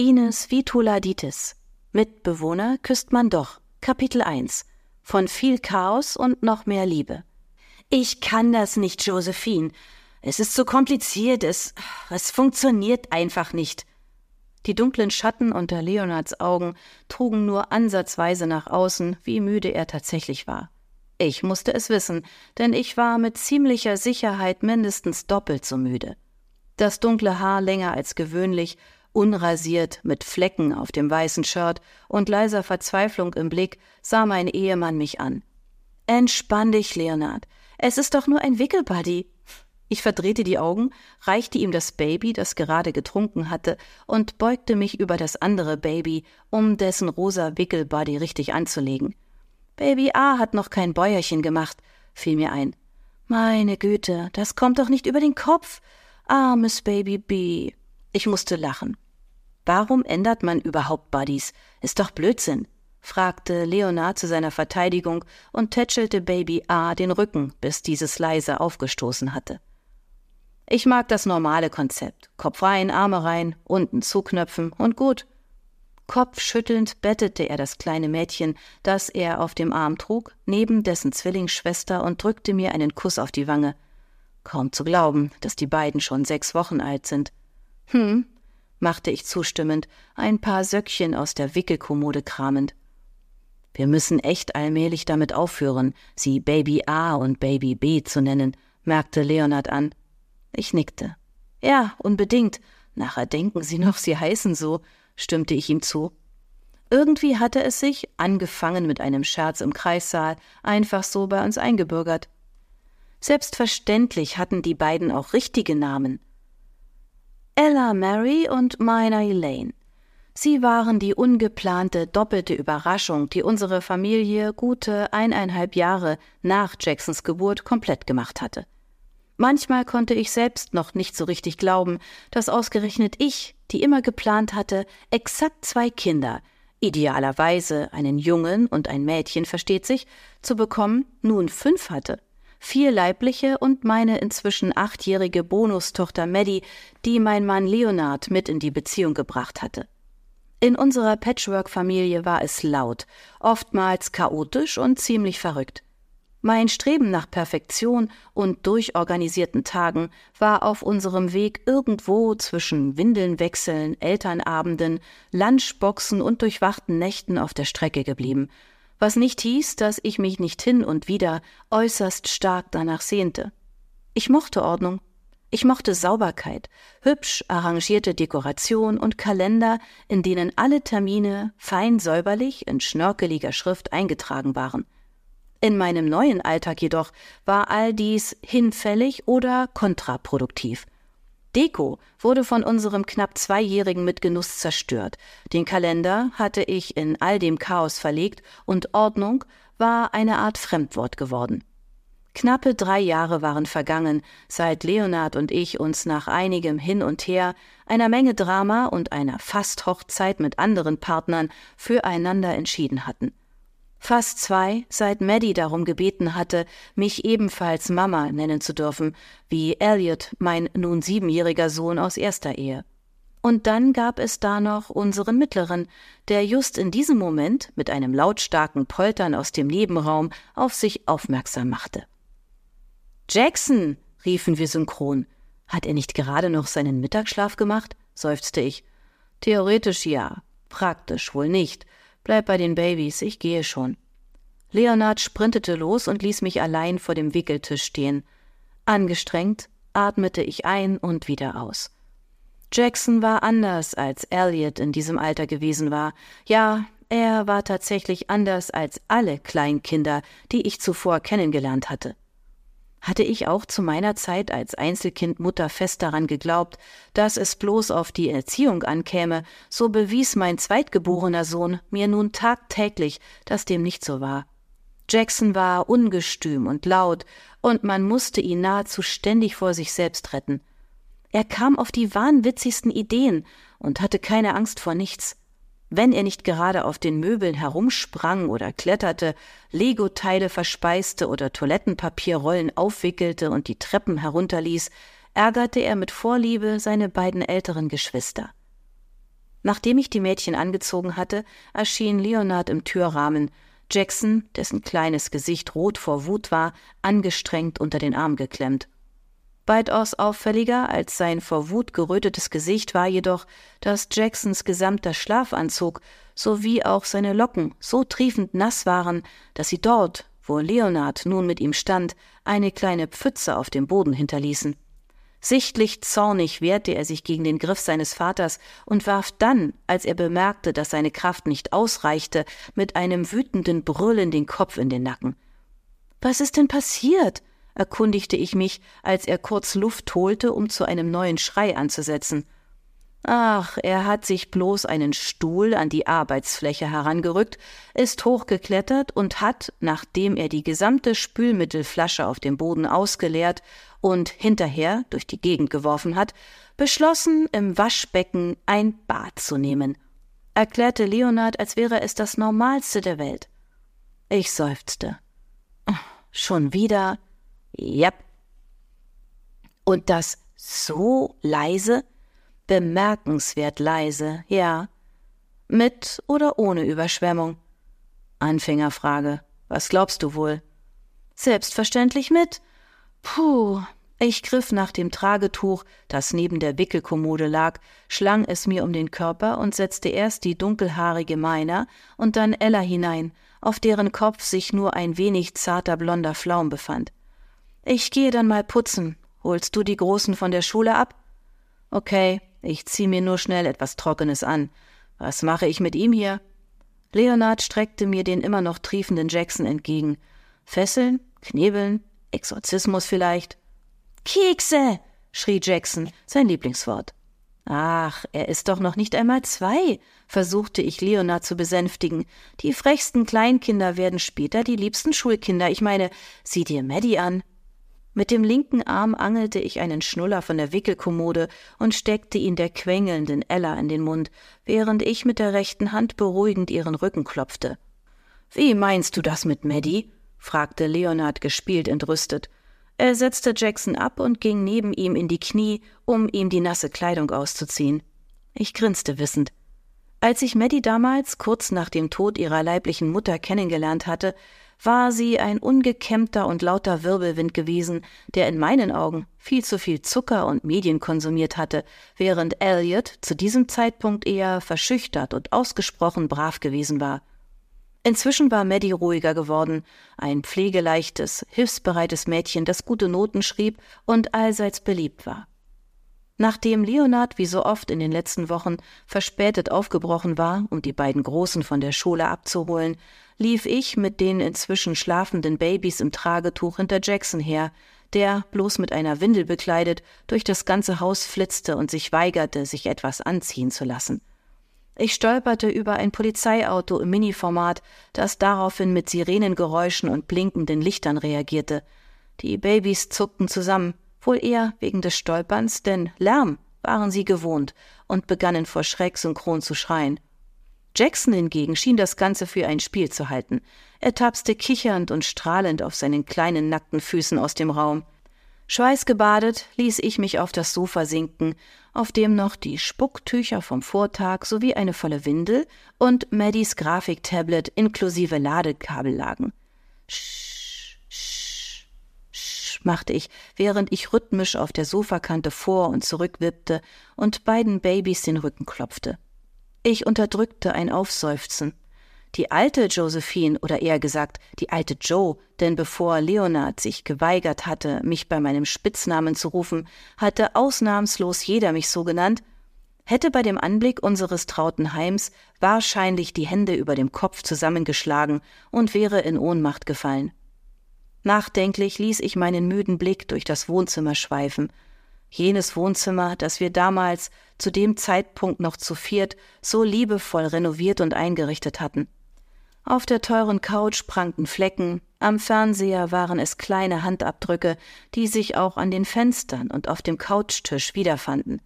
Ines Vituladitis. Mitbewohner küsst man doch. Kapitel 1. Von viel Chaos und noch mehr Liebe. Ich kann das nicht, Josephine. Es ist so kompliziert, es, es funktioniert einfach nicht. Die dunklen Schatten unter Leonards Augen trugen nur ansatzweise nach außen, wie müde er tatsächlich war. Ich musste es wissen, denn ich war mit ziemlicher Sicherheit mindestens doppelt so müde. Das dunkle Haar länger als gewöhnlich, unrasiert, mit Flecken auf dem weißen Shirt und leiser Verzweiflung im Blick, sah mein Ehemann mich an. Entspann dich, Leonard. Es ist doch nur ein Wickelbuddy. Ich verdrehte die Augen, reichte ihm das Baby, das gerade getrunken hatte, und beugte mich über das andere Baby, um dessen rosa Wickelbody richtig anzulegen. Baby A hat noch kein Bäuerchen gemacht, fiel mir ein. Meine Güte, das kommt doch nicht über den Kopf. Armes Baby B. Ich musste lachen. Warum ändert man überhaupt Buddies? Ist doch Blödsinn fragte Leonard zu seiner Verteidigung und tätschelte Baby A den Rücken, bis dieses leise aufgestoßen hatte. Ich mag das normale Konzept. Kopf rein, Arme rein, unten zuknöpfen und gut. Kopfschüttelnd bettete er das kleine Mädchen, das er auf dem Arm trug, neben dessen Zwillingsschwester und drückte mir einen Kuss auf die Wange. Kaum zu glauben, dass die beiden schon sechs Wochen alt sind. Hm, machte ich zustimmend, ein paar Söckchen aus der Wickelkommode kramend. Wir müssen echt allmählich damit aufhören, sie Baby A und Baby B zu nennen, merkte Leonard an. Ich nickte. Ja, unbedingt. Nachher denken Sie noch, Sie heißen so, stimmte ich ihm zu. Irgendwie hatte es sich, angefangen mit einem Scherz im Kreissaal, einfach so bei uns eingebürgert. Selbstverständlich hatten die beiden auch richtige Namen. Ella Mary und Mina Elaine. Sie waren die ungeplante doppelte Überraschung, die unsere Familie gute eineinhalb Jahre nach Jacksons Geburt komplett gemacht hatte. Manchmal konnte ich selbst noch nicht so richtig glauben, dass ausgerechnet ich, die immer geplant hatte, exakt zwei Kinder, idealerweise einen Jungen und ein Mädchen, versteht sich, zu bekommen, nun fünf hatte. Vier leibliche und meine inzwischen achtjährige Bonustochter Maddie, die mein Mann Leonard mit in die Beziehung gebracht hatte. In unserer Patchwork-Familie war es laut, oftmals chaotisch und ziemlich verrückt. Mein Streben nach Perfektion und durchorganisierten Tagen war auf unserem Weg irgendwo zwischen Windelnwechseln, Elternabenden, Lunchboxen und durchwachten Nächten auf der Strecke geblieben, was nicht hieß, dass ich mich nicht hin und wieder äußerst stark danach sehnte. Ich mochte Ordnung. Ich mochte Sauberkeit, hübsch arrangierte Dekoration und Kalender, in denen alle Termine fein säuberlich in schnörkeliger Schrift eingetragen waren – in meinem neuen Alltag jedoch war all dies hinfällig oder kontraproduktiv. Deko wurde von unserem knapp Zweijährigen mit Genuss zerstört. Den Kalender hatte ich in all dem Chaos verlegt und Ordnung war eine Art Fremdwort geworden. Knappe drei Jahre waren vergangen, seit Leonard und ich uns nach einigem Hin und Her, einer Menge Drama und einer Fast-Hochzeit mit anderen Partnern füreinander entschieden hatten. Fast zwei, seit Maddie darum gebeten hatte, mich ebenfalls Mama nennen zu dürfen, wie Elliot, mein nun siebenjähriger Sohn aus erster Ehe. Und dann gab es da noch unseren Mittleren, der just in diesem Moment mit einem lautstarken Poltern aus dem Nebenraum auf sich aufmerksam machte. Jackson, riefen wir synchron. Hat er nicht gerade noch seinen Mittagsschlaf gemacht? seufzte ich. Theoretisch ja, praktisch wohl nicht. Bleib bei den Babys, ich gehe schon. Leonard sprintete los und ließ mich allein vor dem Wickeltisch stehen. Angestrengt atmete ich ein und wieder aus. Jackson war anders, als Elliot in diesem Alter gewesen war. Ja, er war tatsächlich anders als alle Kleinkinder, die ich zuvor kennengelernt hatte. Hatte ich auch zu meiner Zeit als Einzelkindmutter fest daran geglaubt, dass es bloß auf die Erziehung ankäme, so bewies mein zweitgeborener Sohn mir nun tagtäglich, dass dem nicht so war. Jackson war ungestüm und laut, und man musste ihn nahezu ständig vor sich selbst retten. Er kam auf die wahnwitzigsten Ideen und hatte keine Angst vor nichts wenn er nicht gerade auf den Möbeln herumsprang oder kletterte, Legoteile verspeiste oder Toilettenpapierrollen aufwickelte und die Treppen herunterließ, ärgerte er mit Vorliebe seine beiden älteren Geschwister. Nachdem ich die Mädchen angezogen hatte, erschien Leonard im Türrahmen, Jackson, dessen kleines Gesicht rot vor Wut war, angestrengt unter den Arm geklemmt. Weitaus auffälliger als sein vor Wut gerötetes Gesicht war jedoch, dass Jacksons gesamter Schlafanzug sowie auch seine Locken so triefend nass waren, dass sie dort, wo Leonard nun mit ihm stand, eine kleine Pfütze auf dem Boden hinterließen. Sichtlich zornig wehrte er sich gegen den Griff seines Vaters und warf dann, als er bemerkte, dass seine Kraft nicht ausreichte, mit einem wütenden Brüllen den Kopf in den Nacken. Was ist denn passiert? Erkundigte ich mich, als er kurz Luft holte, um zu einem neuen Schrei anzusetzen. Ach, er hat sich bloß einen Stuhl an die Arbeitsfläche herangerückt, ist hochgeklettert und hat, nachdem er die gesamte Spülmittelflasche auf dem Boden ausgeleert und hinterher durch die Gegend geworfen hat, beschlossen, im Waschbecken ein Bad zu nehmen, erklärte Leonard, als wäre es das Normalste der Welt. Ich seufzte. Schon wieder? Jep. Und das so leise? Bemerkenswert leise, ja. Mit oder ohne Überschwemmung? Anfängerfrage. Was glaubst du wohl? Selbstverständlich mit. Puh. Ich griff nach dem Tragetuch, das neben der Wickelkommode lag, schlang es mir um den Körper und setzte erst die dunkelhaarige Meiner und dann Ella hinein, auf deren Kopf sich nur ein wenig zarter blonder Flaum befand. Ich gehe dann mal putzen. Holst du die Großen von der Schule ab? Okay, ich zieh mir nur schnell etwas Trockenes an. Was mache ich mit ihm hier? Leonard streckte mir den immer noch triefenden Jackson entgegen. Fesseln? Knebeln? Exorzismus vielleicht? Kekse! schrie Jackson, sein Lieblingswort. Ach, er ist doch noch nicht einmal zwei, versuchte ich Leonard zu besänftigen. Die frechsten Kleinkinder werden später die liebsten Schulkinder. Ich meine, sieh dir Maddie an. Mit dem linken Arm angelte ich einen Schnuller von der Wickelkommode und steckte ihn der quengelnden Ella in den Mund, während ich mit der rechten Hand beruhigend ihren Rücken klopfte. Wie meinst du das mit Maddie? fragte Leonard gespielt entrüstet. Er setzte Jackson ab und ging neben ihm in die Knie, um ihm die nasse Kleidung auszuziehen. Ich grinste wissend. Als ich Maddie damals, kurz nach dem Tod ihrer leiblichen Mutter, kennengelernt hatte, war sie ein ungekämmter und lauter Wirbelwind gewesen, der in meinen Augen viel zu viel Zucker und Medien konsumiert hatte, während Elliot zu diesem Zeitpunkt eher verschüchtert und ausgesprochen brav gewesen war. Inzwischen war Maddie ruhiger geworden, ein pflegeleichtes, hilfsbereites Mädchen, das gute Noten schrieb und allseits beliebt war. Nachdem Leonard wie so oft in den letzten Wochen verspätet aufgebrochen war, um die beiden Großen von der Schule abzuholen, lief ich mit den inzwischen schlafenden Babys im Tragetuch hinter Jackson her, der, bloß mit einer Windel bekleidet, durch das ganze Haus flitzte und sich weigerte, sich etwas anziehen zu lassen. Ich stolperte über ein Polizeiauto im Mini-Format, das daraufhin mit Sirenengeräuschen und blinkenden Lichtern reagierte. Die Babys zuckten zusammen, wohl eher wegen des Stolperns, denn Lärm waren sie gewohnt und begannen vor Schreck synchron zu schreien. Jackson hingegen schien das Ganze für ein Spiel zu halten. Er tapste kichernd und strahlend auf seinen kleinen nackten Füßen aus dem Raum. Schweißgebadet ließ ich mich auf das Sofa sinken, auf dem noch die Spucktücher vom Vortag sowie eine volle Windel und Maddies Grafiktablet inklusive Ladekabel lagen. Sch machte ich, während ich rhythmisch auf der Sofakante vor und zurück wippte und beiden Babys den Rücken klopfte. Ich unterdrückte ein Aufseufzen. Die alte Josephine, oder eher gesagt, die alte Joe, denn bevor Leonard sich geweigert hatte, mich bei meinem Spitznamen zu rufen, hatte ausnahmslos jeder mich so genannt, hätte bei dem Anblick unseres trauten Heims wahrscheinlich die Hände über dem Kopf zusammengeschlagen und wäre in Ohnmacht gefallen. Nachdenklich ließ ich meinen müden Blick durch das Wohnzimmer schweifen. Jenes Wohnzimmer, das wir damals, zu dem Zeitpunkt noch zu viert, so liebevoll renoviert und eingerichtet hatten. Auf der teuren Couch prangten Flecken, am Fernseher waren es kleine Handabdrücke, die sich auch an den Fenstern und auf dem Couchtisch wiederfanden.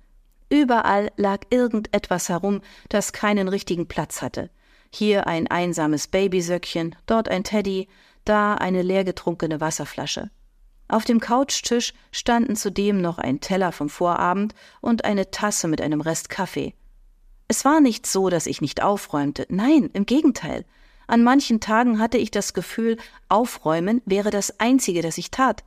Überall lag irgendetwas herum, das keinen richtigen Platz hatte. Hier ein einsames Babysöckchen, dort ein Teddy, da eine leergetrunkene Wasserflasche. Auf dem Couchtisch standen zudem noch ein Teller vom Vorabend und eine Tasse mit einem Rest Kaffee. Es war nicht so, dass ich nicht aufräumte. Nein, im Gegenteil. An manchen Tagen hatte ich das Gefühl, aufräumen wäre das Einzige, das ich tat.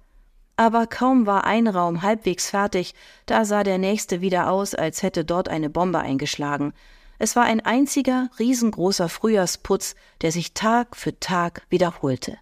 Aber kaum war ein Raum halbwegs fertig, da sah der nächste wieder aus, als hätte dort eine Bombe eingeschlagen. Es war ein einziger, riesengroßer Frühjahrsputz, der sich Tag für Tag wiederholte.